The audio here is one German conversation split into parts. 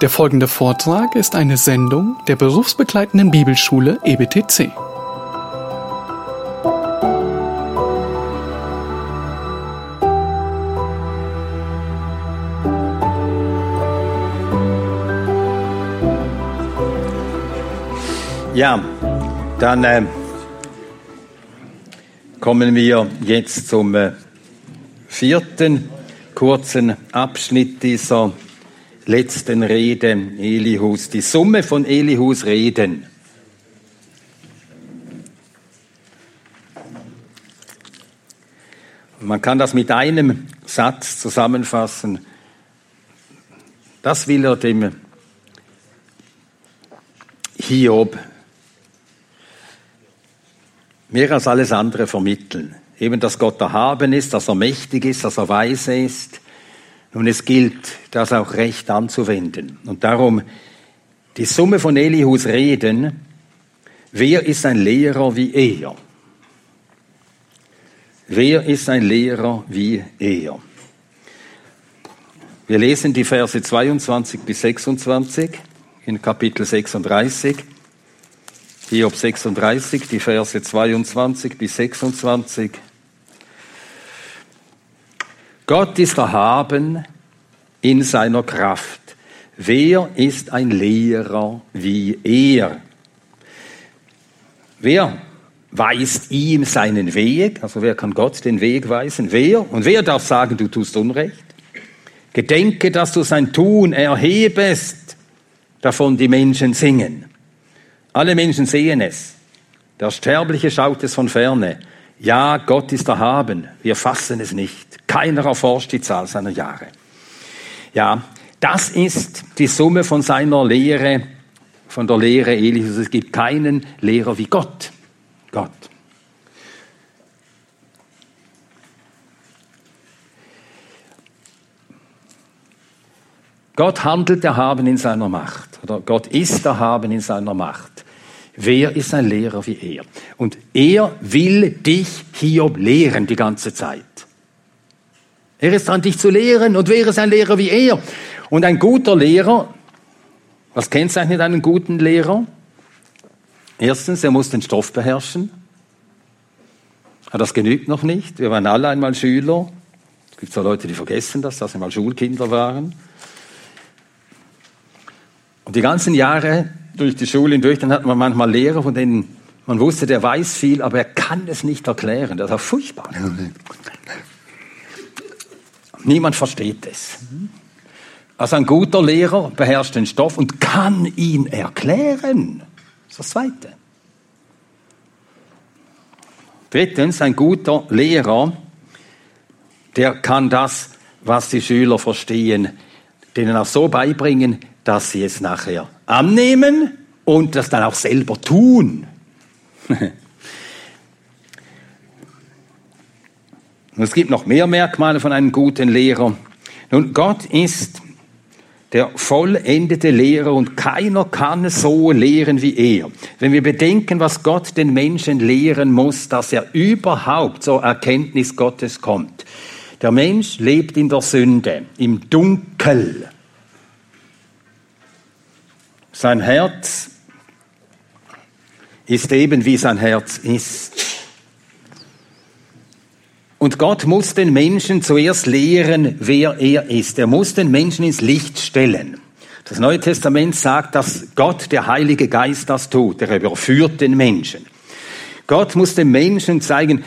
Der folgende Vortrag ist eine Sendung der berufsbegleitenden Bibelschule EBTC. Ja, dann äh, kommen wir jetzt zum äh, vierten kurzen Abschnitt dieser letzten Rede Elihus, die Summe von Elihus Reden. Man kann das mit einem Satz zusammenfassen. Das will er dem Hiob mehr als alles andere vermitteln. Eben, dass Gott erhaben ist, dass er mächtig ist, dass er weise ist. Und es gilt, das auch recht anzuwenden. Und darum die Summe von Elihus Reden. Wer ist ein Lehrer wie er? Wer ist ein Lehrer wie er? Wir lesen die Verse 22 bis 26 in Kapitel 36. Hiob 36, die Verse 22 bis 26. Gott ist erhaben in seiner Kraft. Wer ist ein Lehrer wie er? Wer weist ihm seinen Weg? Also wer kann Gott den Weg weisen? Wer? Und wer darf sagen, du tust Unrecht? Gedenke, dass du sein Tun erhebest, davon die Menschen singen. Alle Menschen sehen es. Der Sterbliche schaut es von ferne. Ja, Gott ist erhaben. Wir fassen es nicht. Keiner erforscht die Zahl seiner Jahre. Ja, das ist die Summe von seiner Lehre, von der Lehre Elias. Es gibt keinen Lehrer wie Gott. Gott. Gott handelt erhaben in seiner Macht. Oder Gott ist erhaben in seiner Macht. Wer ist ein Lehrer wie er? Und er will dich Hiob lehren die ganze Zeit. Er ist dran, dich zu lehren. Und wer ist ein Lehrer wie er? Und ein guter Lehrer, was kennzeichnet einen guten Lehrer? Erstens, er muss den Stoff beherrschen. Das genügt noch nicht. Wir waren alle einmal Schüler. Es gibt zwar Leute, die vergessen das, dass sie mal Schulkinder waren. Und die ganzen Jahre durch die Schule hindurch, dann hat man manchmal Lehrer, von denen man wusste, der weiß viel, aber er kann es nicht erklären. Das auch furchtbar. Niemand versteht es. Also ein guter Lehrer beherrscht den Stoff und kann ihn erklären. Das ist das Zweite. Drittens, ein guter Lehrer, der kann das, was die Schüler verstehen, denen auch so beibringen, dass sie es nachher annehmen und das dann auch selber tun. es gibt noch mehr Merkmale von einem guten Lehrer. Nun, Gott ist der vollendete Lehrer und keiner kann so lehren wie er. Wenn wir bedenken, was Gott den Menschen lehren muss, dass er überhaupt zur Erkenntnis Gottes kommt. Der Mensch lebt in der Sünde, im Dunkel. Sein Herz ist eben wie sein Herz ist. Und Gott muss den Menschen zuerst lehren, wer er ist. Er muss den Menschen ins Licht stellen. Das Neue Testament sagt, dass Gott, der Heilige Geist, das tut. Er überführt den Menschen. Gott muss dem Menschen zeigen,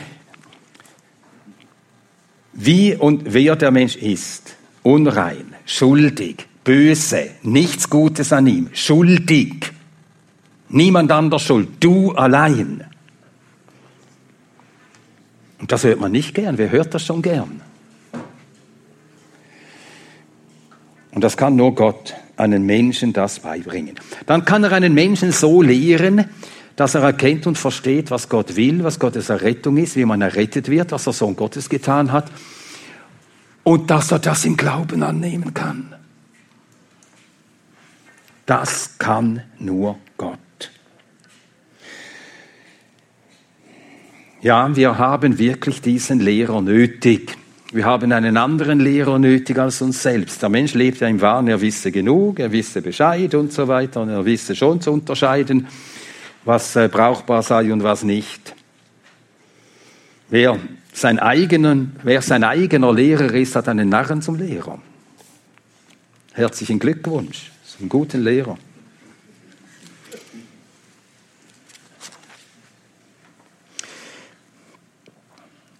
wie und wer der Mensch ist. Unrein, schuldig, böse, nichts Gutes an ihm, schuldig. Niemand anders schuld, du allein. Und das hört man nicht gern. Wer hört das schon gern? Und das kann nur Gott einen Menschen das beibringen. Dann kann er einen Menschen so lehren, dass er erkennt und versteht, was Gott will, was Gottes Errettung ist, wie man errettet wird, was der Sohn Gottes getan hat. Und dass er das im Glauben annehmen kann. Das kann nur Gott. Ja, wir haben wirklich diesen Lehrer nötig. Wir haben einen anderen Lehrer nötig als uns selbst. Der Mensch lebt ja im Wahn, er wisse genug, er wisse Bescheid und so weiter und er wisse schon zu unterscheiden, was äh, brauchbar sei und was nicht. Wer sein, eigenen, wer sein eigener Lehrer ist, hat einen Narren zum Lehrer. Herzlichen Glückwunsch, zum guten Lehrer.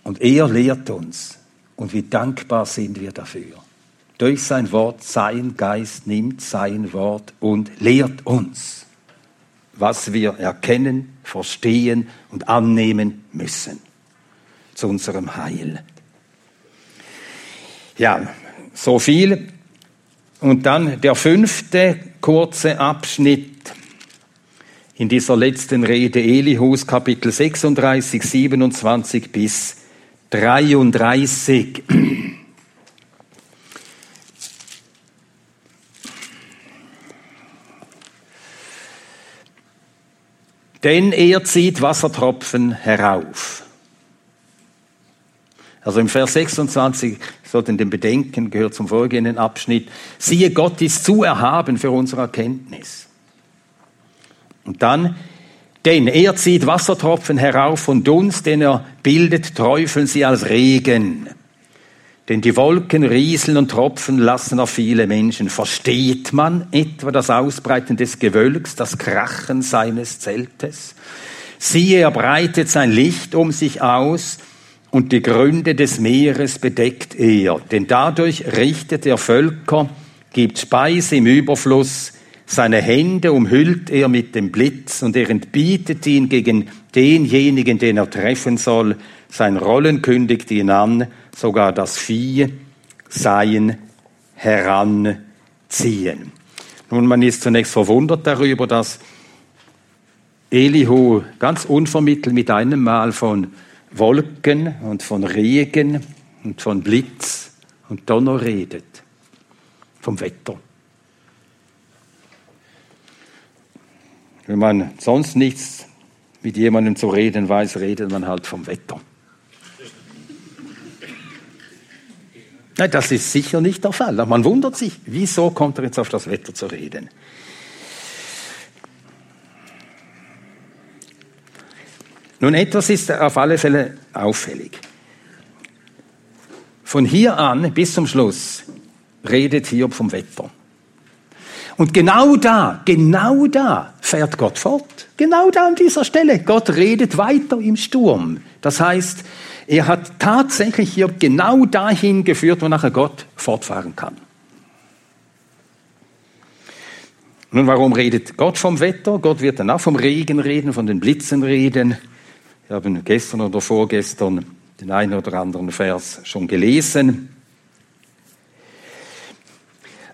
Und er lehrt uns. Und wie dankbar sind wir dafür. Durch sein Wort, sein Geist nimmt sein Wort und lehrt uns, was wir erkennen, verstehen und annehmen müssen zu unserem Heil. Ja, so viel. Und dann der fünfte kurze Abschnitt in dieser letzten Rede Elihus, Kapitel 36, 27 bis 33. Denn er zieht Wassertropfen herauf. Also im Vers 26 sollten dem Bedenken, gehört zum vorgehenden Abschnitt, siehe, Gott ist zu erhaben für unsere Erkenntnis. Und dann denn er zieht Wassertropfen herauf von Dunst, den er bildet, träufeln sie als Regen. Denn die Wolken rieseln und tropfen lassen auf viele Menschen. Versteht man etwa das Ausbreiten des Gewölks, das Krachen seines Zeltes? Siehe, er breitet sein Licht um sich aus und die Gründe des Meeres bedeckt er. Denn dadurch richtet er Völker, gibt Speise im Überfluss, seine Hände umhüllt er mit dem Blitz und er entbietet ihn gegen denjenigen, den er treffen soll. Sein Rollen kündigt ihn an, sogar das Vieh sein heranziehen. Nun, man ist zunächst verwundert darüber, dass Elihu ganz unvermittelt mit einem Mal von Wolken und von Regen und von Blitz und Donner redet, vom Wetter. Wenn man sonst nichts mit jemandem zu reden weiß, redet man halt vom Wetter. Nein, das ist sicher nicht der Fall. Man wundert sich, wieso kommt er jetzt auf das Wetter zu reden? Nun, etwas ist auf alle Fälle auffällig. Von hier an bis zum Schluss redet Hiob vom Wetter. Und genau da, genau da fährt Gott fort. Genau da an dieser Stelle. Gott redet weiter im Sturm. Das heißt, er hat tatsächlich hier genau dahin geführt, wo nachher Gott fortfahren kann. Nun, warum redet Gott vom Wetter? Gott wird dann auch vom Regen reden, von den Blitzen reden. Wir haben gestern oder vorgestern den einen oder anderen Vers schon gelesen.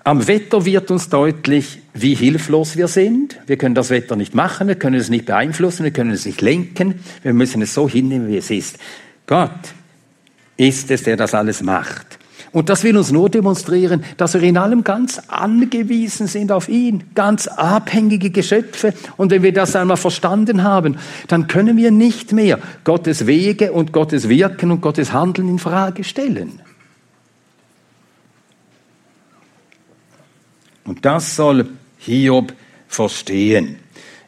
Am Wetter wird uns deutlich, wie hilflos wir sind. Wir können das Wetter nicht machen, wir können es nicht beeinflussen, wir können es nicht lenken. Wir müssen es so hinnehmen, wie es ist. Gott ist es, der das alles macht. Und das will uns nur demonstrieren, dass wir in allem ganz angewiesen sind auf ihn, ganz abhängige Geschöpfe. Und wenn wir das einmal verstanden haben, dann können wir nicht mehr Gottes Wege und Gottes Wirken und Gottes Handeln in Frage stellen. Und das soll Hiob verstehen.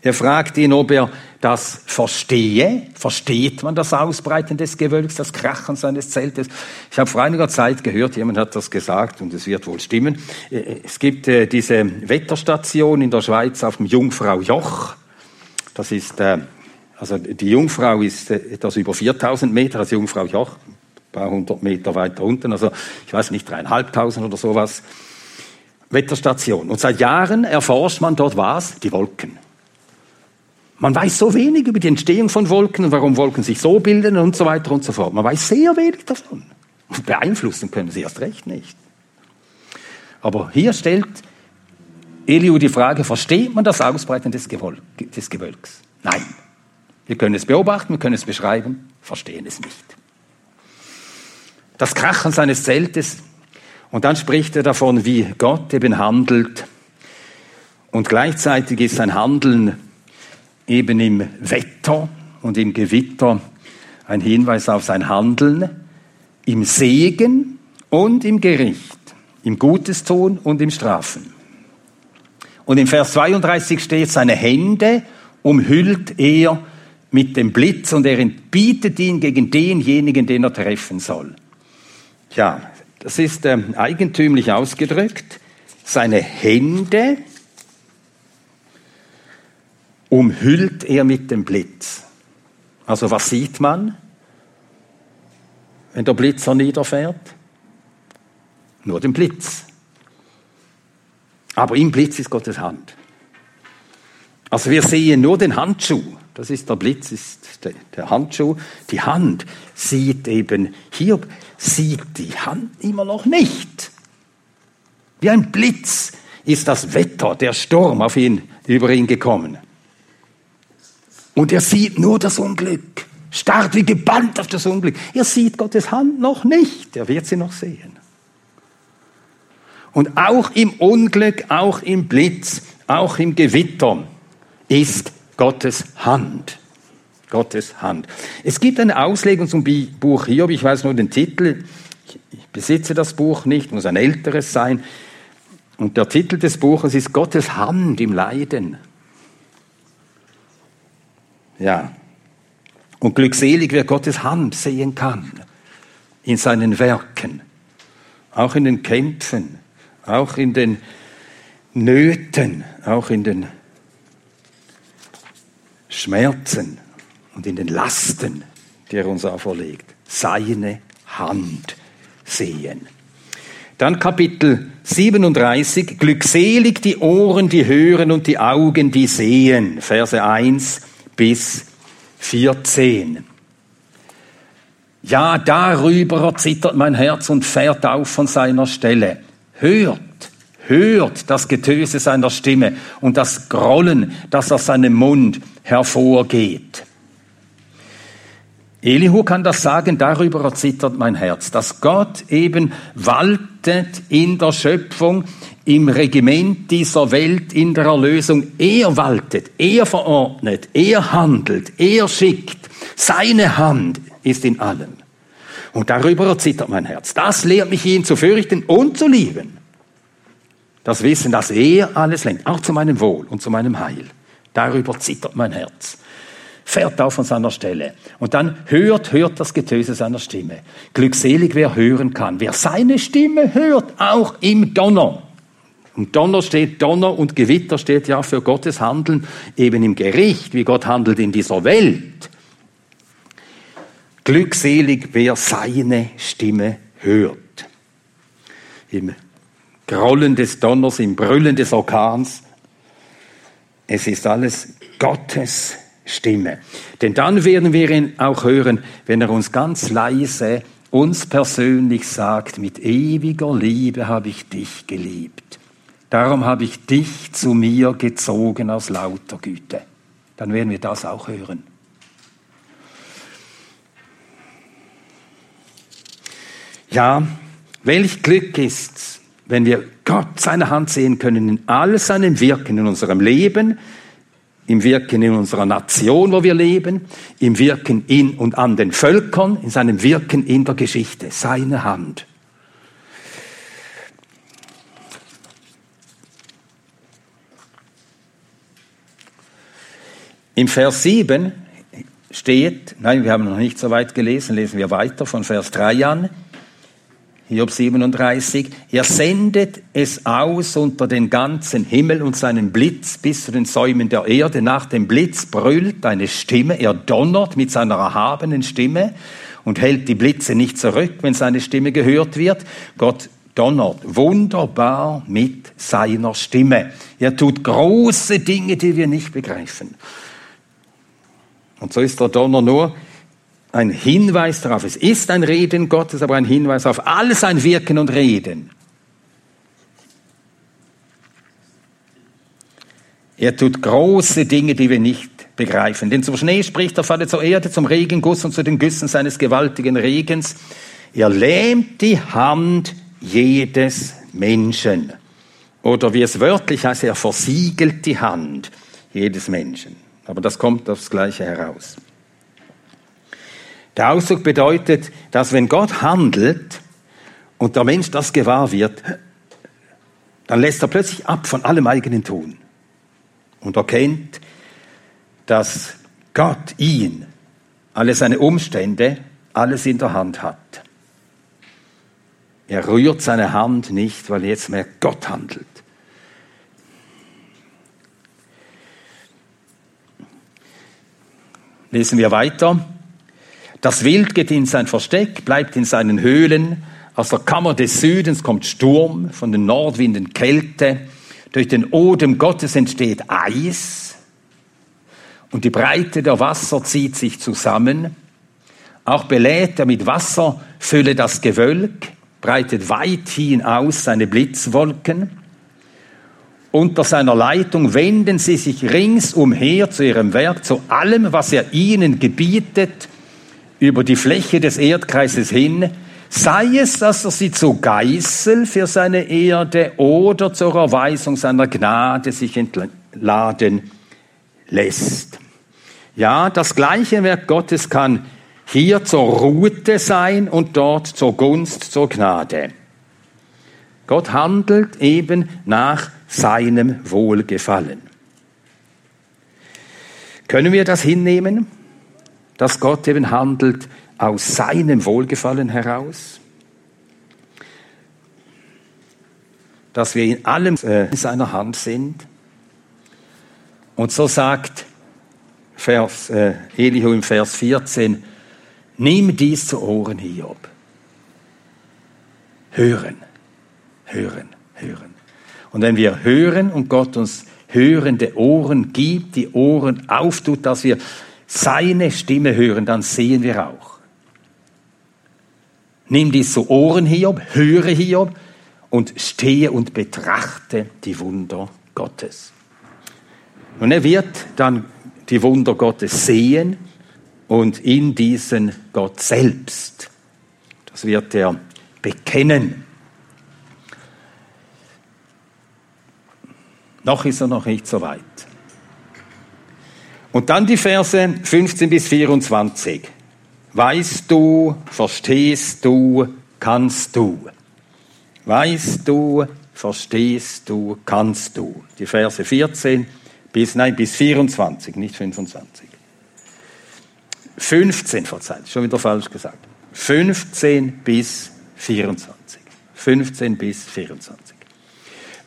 Er fragt ihn, ob er das verstehe. Versteht man das Ausbreiten des Gewölks, das Krachen seines Zeltes? Ich habe vor einiger Zeit gehört, jemand hat das gesagt und es wird wohl stimmen. Äh, es gibt äh, diese Wetterstation in der Schweiz auf dem Jungfrau Joch. Das ist, äh, also die Jungfrau ist etwas über 4000 Meter, also Jungfrau Joch, ein paar hundert Meter weiter unten, also ich weiß nicht, dreieinhalbtausend oder sowas. Wetterstation. Und seit Jahren erforscht man dort was? Die Wolken. Man weiß so wenig über die Entstehung von Wolken und warum Wolken sich so bilden und so weiter und so fort. Man weiß sehr wenig davon. Beeinflussen können sie erst recht nicht. Aber hier stellt Eliu die Frage, versteht man das Ausbreiten des, Gewol des Gewölks? Nein. Wir können es beobachten, wir können es beschreiben, verstehen es nicht. Das Krachen seines Zeltes und dann spricht er davon, wie Gott eben handelt. Und gleichzeitig ist sein Handeln eben im Wetter und im Gewitter ein Hinweis auf sein Handeln im Segen und im Gericht, im Gutes tun und im Strafen. Und im Vers 32 steht, seine Hände umhüllt er mit dem Blitz und er entbietet ihn gegen denjenigen, den er treffen soll. Tja, das ist ähm, eigentümlich ausgedrückt. Seine Hände umhüllt er mit dem Blitz. Also was sieht man, wenn der Blitzer niederfährt? Nur den Blitz. Aber im Blitz ist Gottes Hand. Also wir sehen nur den Handschuh. Das ist der Blitz, ist der Handschuh. Die Hand sieht eben, hier sieht die Hand immer noch nicht. Wie ein Blitz ist das Wetter, der Sturm auf ihn, über ihn gekommen. Und er sieht nur das Unglück, starrt wie gebannt auf das Unglück. Er sieht Gottes Hand noch nicht, er wird sie noch sehen. Und auch im Unglück, auch im Blitz, auch im Gewitter ist Gottes Hand. Gottes Hand. Es gibt eine Auslegung zum Buch Hiob, ich weiß nur den Titel, ich besitze das Buch nicht, muss ein älteres sein. Und der Titel des Buches ist Gottes Hand im Leiden. Ja. Und glückselig, wer Gottes Hand sehen kann in seinen Werken, auch in den Kämpfen, auch in den Nöten, auch in den Schmerzen und in den Lasten, die er uns auferlegt. Seine Hand sehen. Dann Kapitel 37, glückselig die Ohren, die hören und die Augen, die sehen. Verse 1 bis 14. Ja, darüber zittert mein Herz und fährt auf von seiner Stelle. Hört, hört das Getöse seiner Stimme und das Grollen, das aus seinem Mund hervorgeht. Elihu kann das sagen, darüber erzittert mein Herz, dass Gott eben waltet in der Schöpfung, im Regiment dieser Welt, in der Erlösung. Er waltet, er verordnet, er handelt, er schickt. Seine Hand ist in allem. Und darüber erzittert mein Herz. Das lehrt mich, ihn zu fürchten und zu lieben. Das Wissen, dass er alles lenkt, auch zu meinem Wohl und zu meinem Heil. Darüber zittert mein Herz. Fährt auf von seiner Stelle. Und dann hört, hört das Getöse seiner Stimme. Glückselig, wer hören kann. Wer seine Stimme hört, auch im Donner. Und Donner steht, Donner und Gewitter steht ja für Gottes Handeln eben im Gericht, wie Gott handelt in dieser Welt. Glückselig, wer seine Stimme hört. Im Grollen des Donners, im Brüllen des Orkans, es ist alles Gottes Stimme. Denn dann werden wir ihn auch hören, wenn er uns ganz leise, uns persönlich sagt, mit ewiger Liebe habe ich dich geliebt. Darum habe ich dich zu mir gezogen aus lauter Güte. Dann werden wir das auch hören. Ja, welch Glück ist, wenn wir Gott seine Hand sehen können in all seinem Wirken in unserem Leben, im Wirken in unserer Nation, wo wir leben, im Wirken in und an den Völkern, in seinem Wirken in der Geschichte, seine Hand. Im Vers 7 steht, nein, wir haben noch nicht so weit gelesen, lesen wir weiter von Vers 3 an. Hiob 37, er sendet es aus unter den ganzen Himmel und seinen Blitz bis zu den Säumen der Erde. Nach dem Blitz brüllt eine Stimme, er donnert mit seiner erhabenen Stimme und hält die Blitze nicht zurück, wenn seine Stimme gehört wird. Gott donnert wunderbar mit seiner Stimme. Er tut große Dinge, die wir nicht begreifen. Und so ist der Donner nur ein Hinweis darauf. Es ist ein Reden Gottes, aber ein Hinweis auf all sein Wirken und Reden. Er tut große Dinge, die wir nicht begreifen. Denn zum Schnee spricht er Vater zur Erde, zum Regenguss und zu den Güssen seines gewaltigen Regens. Er lähmt die Hand jedes Menschen. Oder wie es wörtlich heißt, er versiegelt die Hand jedes Menschen. Aber das kommt aufs Gleiche heraus. Der Ausdruck bedeutet, dass wenn Gott handelt und der Mensch das gewahr wird, dann lässt er plötzlich ab von allem eigenen Tun und erkennt, dass Gott ihn, alle seine Umstände, alles in der Hand hat. Er rührt seine Hand nicht, weil jetzt mehr Gott handelt. Lesen wir weiter. Das Wild geht in sein Versteck, bleibt in seinen Höhlen. Aus der Kammer des Südens kommt Sturm, von den Nordwinden Kälte. Durch den Odem Gottes entsteht Eis. Und die Breite der Wasser zieht sich zusammen. Auch belädt er mit Wasserfülle das Gewölk breitet weithin aus seine Blitzwolken. Unter seiner Leitung wenden sie sich ringsumher zu ihrem Werk, zu allem, was er ihnen gebietet, über die Fläche des Erdkreises hin, sei es, dass er sie zu Geißel für seine Erde oder zur Erweisung seiner Gnade sich entladen lässt. Ja, das gleiche Werk Gottes kann hier zur Ruhe sein und dort zur Gunst, zur Gnade. Gott handelt eben nach seinem Wohlgefallen. Können wir das hinnehmen, dass Gott eben handelt aus seinem Wohlgefallen heraus? Dass wir in allem äh, in seiner Hand sind? Und so sagt Vers, äh, Elihu im Vers 14, Nimm dies zu Ohren, Hiob. Hören, hören, hören. Und wenn wir hören und Gott uns hörende Ohren gibt, die Ohren auftut, dass wir seine Stimme hören, dann sehen wir auch. Nimm dies zu Ohren, Hiob, höre Hiob und stehe und betrachte die Wunder Gottes. Und er wird dann die Wunder Gottes sehen und in diesen Gott selbst. Das wird er bekennen. Noch ist er noch nicht so weit. Und dann die Verse 15 bis 24. Weißt du, verstehst du, kannst du. Weißt du, verstehst du, kannst du. Die Verse 14 bis, nein, bis 24, nicht 25. 15, verzeiht, schon wieder falsch gesagt. 15 bis 24. 15 bis 24.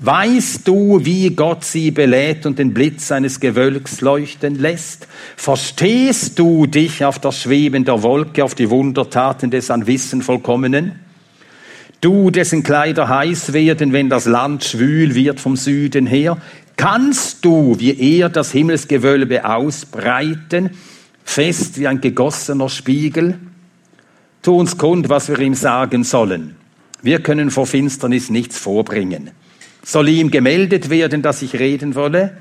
Weißt du, wie Gott sie belädt und den Blitz seines Gewölks leuchten lässt? Verstehst du dich auf das Schweben der Wolke, auf die Wundertaten des an Wissen vollkommenen? Du, dessen Kleider heiß werden, wenn das Land schwül wird vom Süden her, kannst du, wie er das Himmelsgewölbe ausbreiten, fest wie ein gegossener Spiegel. Tu uns kund, was wir ihm sagen sollen. Wir können vor Finsternis nichts vorbringen. Soll ihm gemeldet werden, dass ich reden wolle?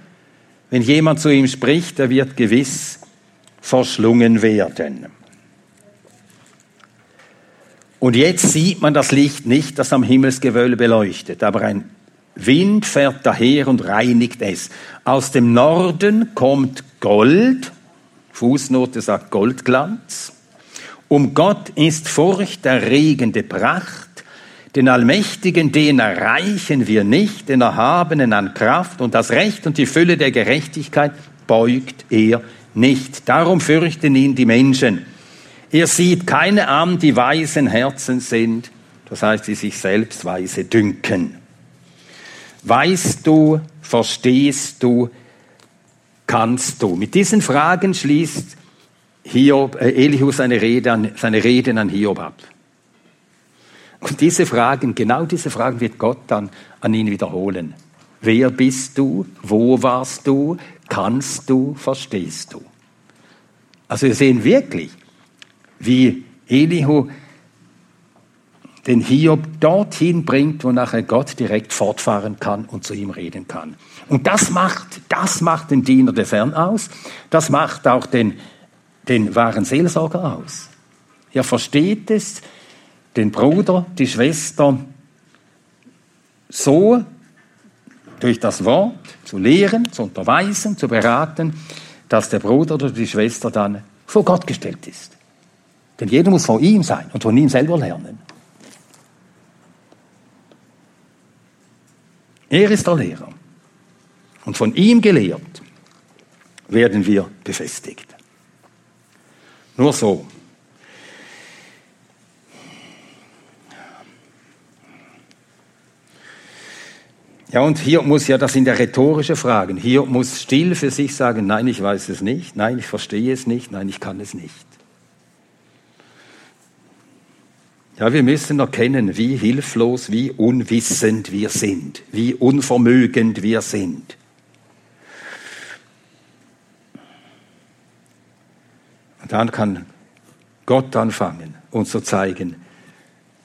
Wenn jemand zu ihm spricht, er wird gewiss verschlungen werden. Und jetzt sieht man das Licht nicht, das am Himmelsgewölbe leuchtet, aber ein Wind fährt daher und reinigt es. Aus dem Norden kommt Gold Fußnote sagt Goldglanz. Um Gott ist furchterregende Pracht, den Allmächtigen, den erreichen wir nicht, den Erhabenen an Kraft und das Recht und die Fülle der Gerechtigkeit beugt er nicht. Darum fürchten ihn die Menschen. Er sieht keine an, die weisen Herzen sind, das heißt, die sich selbst weise dünken. Weißt du, verstehst du, kannst du? Mit diesen Fragen schließt Hiob, äh, Elihu seine, Rede an, seine Reden an Hiob ab. Und diese Fragen, genau diese Fragen wird Gott dann an ihn wiederholen. Wer bist du? Wo warst du? Kannst du? Verstehst du? Also wir sehen wirklich, wie Elihu den Hiob dorthin bringt, wo nachher Gott direkt fortfahren kann und zu ihm reden kann. Und das macht, das macht den Diener der Fern aus. Das macht auch den, den wahren Seelsorger aus. Er versteht es, den Bruder, die Schwester so durch das Wort zu lehren, zu unterweisen, zu beraten, dass der Bruder oder die Schwester dann vor Gott gestellt ist. Denn jeder muss von ihm sein und von ihm selber lernen. Er ist der Lehrer. Und von ihm gelehrt werden wir befestigt. Nur so. Ja, und hier muss ja, das sind ja rhetorische Fragen. Hier muss still für sich sagen, nein, ich weiß es nicht, nein, ich verstehe es nicht, nein, ich kann es nicht. Ja, wir müssen erkennen, wie hilflos, wie unwissend wir sind, wie unvermögend wir sind. Und dann kann Gott anfangen, uns zu zeigen,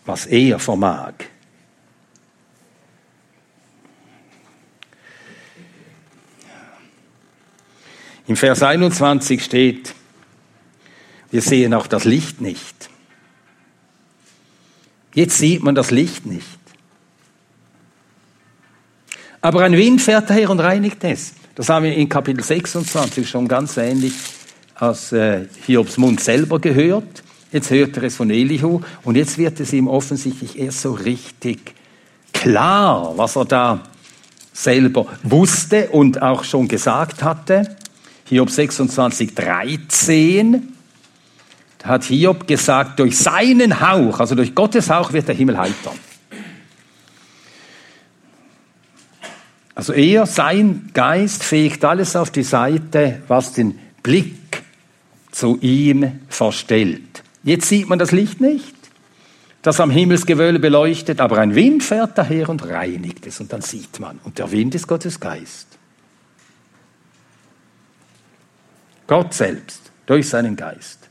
was er vermag. Im Vers 21 steht, wir sehen auch das Licht nicht. Jetzt sieht man das Licht nicht. Aber ein Wind fährt daher und reinigt es. Das haben wir in Kapitel 26 schon ganz ähnlich aus äh, Hiobs Mund selber gehört. Jetzt hört er es von Elihu und jetzt wird es ihm offensichtlich erst so richtig klar, was er da selber wusste und auch schon gesagt hatte. Hiob 26, 13 hat Hiob gesagt, durch seinen Hauch, also durch Gottes Hauch wird der Himmel heitern. Also er, sein Geist fegt alles auf die Seite, was den Blick zu ihm verstellt. Jetzt sieht man das Licht nicht, das am Himmelsgewölbe beleuchtet, aber ein Wind fährt daher und reinigt es und dann sieht man. Und der Wind ist Gottes Geist. Gott selbst, durch seinen Geist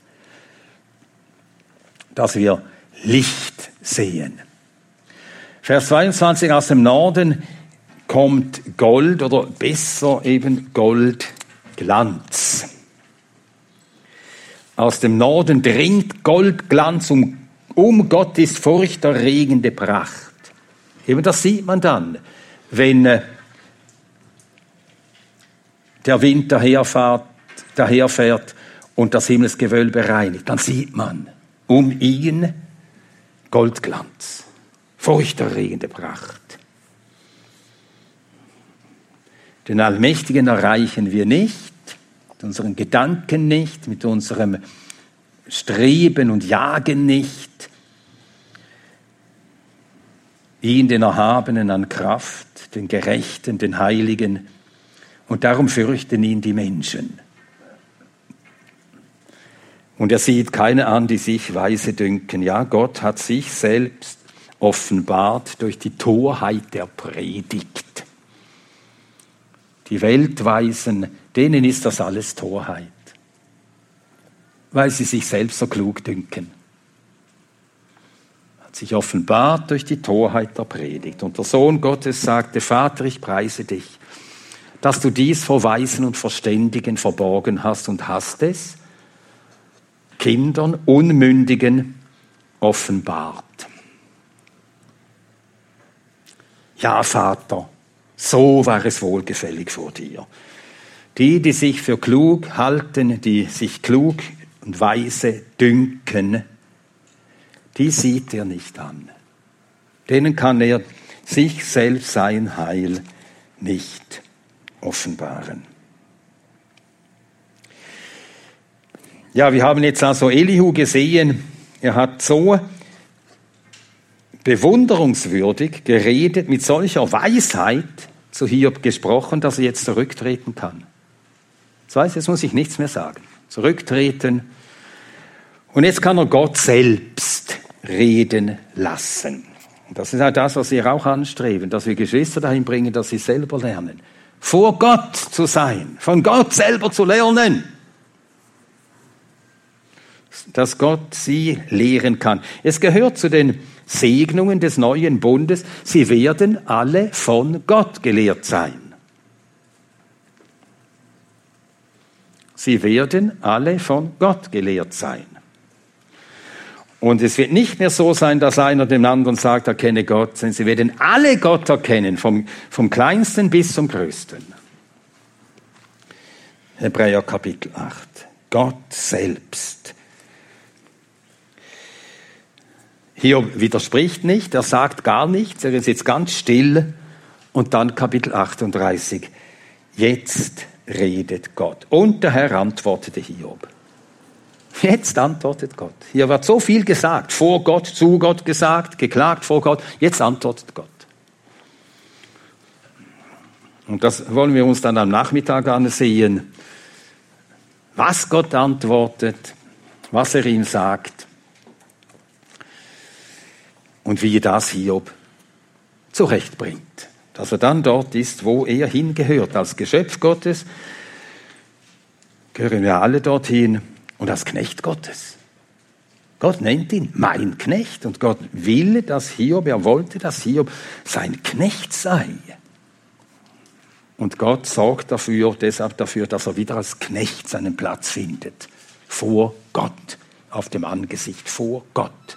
dass wir Licht sehen. Vers 22 aus dem Norden kommt Gold oder besser eben Goldglanz. Aus dem Norden dringt Goldglanz um, um Gott ist furchterregende Pracht. Eben das sieht man dann, wenn äh, der Wind daherfährt, daherfährt und das Himmelsgewölbe reinigt. Dann sieht man, um ihn Goldglanz, furchterregende Pracht. Den Allmächtigen erreichen wir nicht, mit unseren Gedanken nicht, mit unserem Streben und Jagen nicht. Ihn, den Erhabenen an Kraft, den Gerechten, den Heiligen. Und darum fürchten ihn die Menschen. Und er sieht keine an, die sich weise dünken. Ja, Gott hat sich selbst offenbart durch die Torheit der Predigt. Die Weltweisen, denen ist das alles Torheit, weil sie sich selbst so klug dünken. Hat sich offenbart durch die Torheit der Predigt. Und der Sohn Gottes sagte, Vater, ich preise dich, dass du dies vor Weisen und Verständigen verborgen hast und hast es Kindern, Unmündigen offenbart. Ja, Vater, so war es wohlgefällig vor dir. Die, die sich für klug halten, die sich klug und weise dünken, die sieht er nicht an. Denen kann er sich selbst sein Heil nicht offenbaren. Ja, wir haben jetzt also Elihu gesehen, er hat so bewunderungswürdig geredet, mit solcher Weisheit zu Hiob gesprochen, dass er jetzt zurücktreten kann. Das heißt, jetzt muss ich nichts mehr sagen. Zurücktreten. Und jetzt kann er Gott selbst reden lassen. Das ist halt das, was wir auch anstreben, dass wir Geschwister dahin bringen, dass sie selber lernen. Vor Gott zu sein, von Gott selber zu lernen dass Gott sie lehren kann. Es gehört zu den Segnungen des neuen Bundes, sie werden alle von Gott gelehrt sein. Sie werden alle von Gott gelehrt sein. Und es wird nicht mehr so sein, dass einer dem anderen sagt, erkenne Gott, sondern sie werden alle Gott erkennen, vom, vom kleinsten bis zum größten. Hebräer Kapitel 8. Gott selbst Hiob widerspricht nicht, er sagt gar nichts, er ist jetzt ganz still. Und dann Kapitel 38. Jetzt redet Gott. Und der Herr antwortete Hiob. Jetzt antwortet Gott. Hier wird so viel gesagt, vor Gott, zu Gott gesagt, geklagt vor Gott. Jetzt antwortet Gott. Und das wollen wir uns dann am Nachmittag ansehen, was Gott antwortet, was er ihm sagt und wie das Hiob zurechtbringt. Dass er dann dort ist, wo er hingehört. Als Geschöpf Gottes gehören wir alle dorthin und als Knecht Gottes. Gott nennt ihn mein Knecht und Gott will, dass Hiob, er wollte, dass Hiob sein Knecht sei. Und Gott sorgt dafür, deshalb dafür, dass er wieder als Knecht seinen Platz findet. Vor Gott, auf dem Angesicht vor Gott.